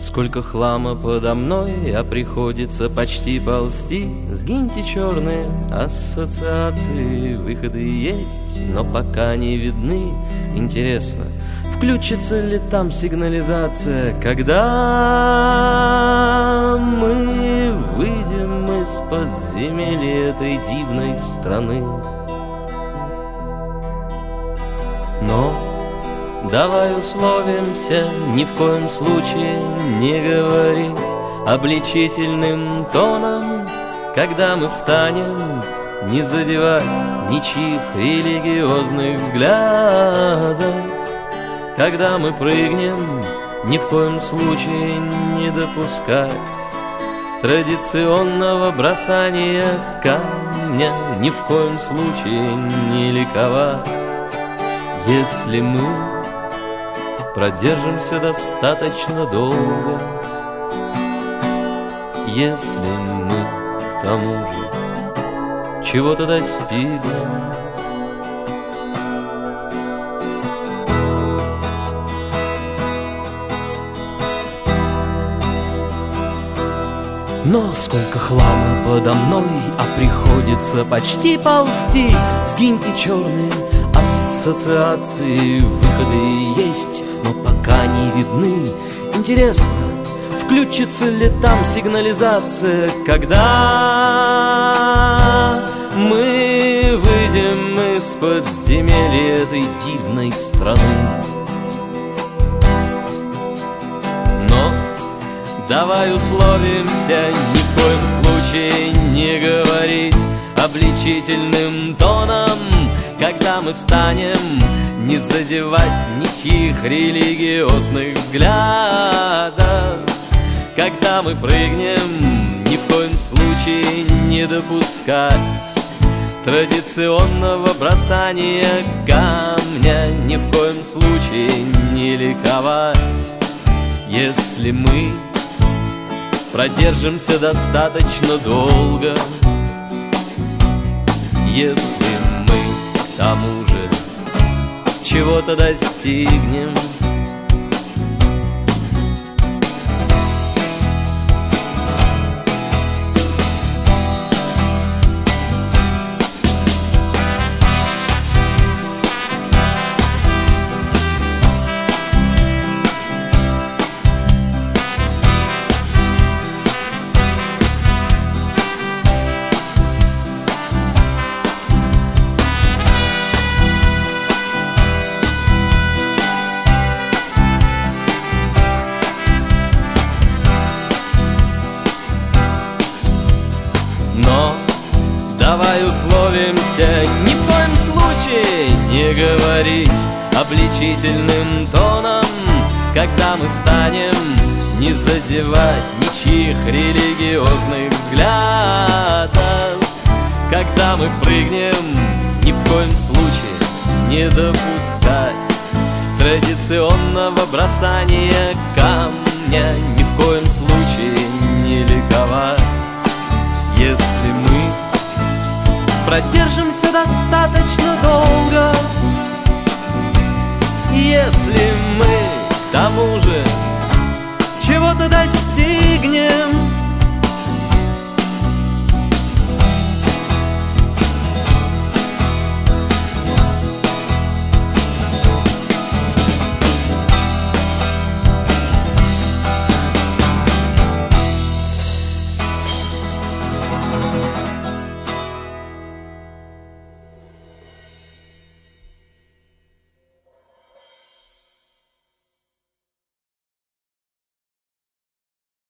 Сколько хлама подо мной, а приходится почти ползти Сгиньте черные ассоциации, выходы есть, но пока не видны Интересно, включится ли там сигнализация, когда мы выйдем из подземелья этой дивной страны? Но давай условимся ни в коем случае не говорить обличительным тоном, когда мы встанем, не задевать ничьих религиозных взглядов. Когда мы прыгнем, ни в коем случае не допускать Традиционного бросания камня Ни в коем случае не ликовать Если мы продержимся достаточно долго Если мы к тому же чего-то достигнем Но сколько хлама подо мной, а приходится почти ползти. Сгиньте черные ассоциации, выходы есть, но пока не видны. Интересно, включится ли там сигнализация, когда мы выйдем из подземелья этой дивной страны? Давай условимся ни в коем случае не говорить обличительным тоном Когда мы встанем, не задевать ничьих религиозных взглядов. Когда мы прыгнем, ни в коем случае не допускать Традиционного бросания камня. Ни в коем случае не ликовать. Если мы Продержимся достаточно долго Если чего-то достигнем Давай условимся. Ни в коем случае не говорить обличительным тоном. Когда мы встанем, не задевать ничьих религиозных взглядов. Когда мы прыгнем, ни в коем случае не допускать Традиционного бросания камня. Ни в коем случае не ликовать Если мы продержимся достаточно долго. Если мы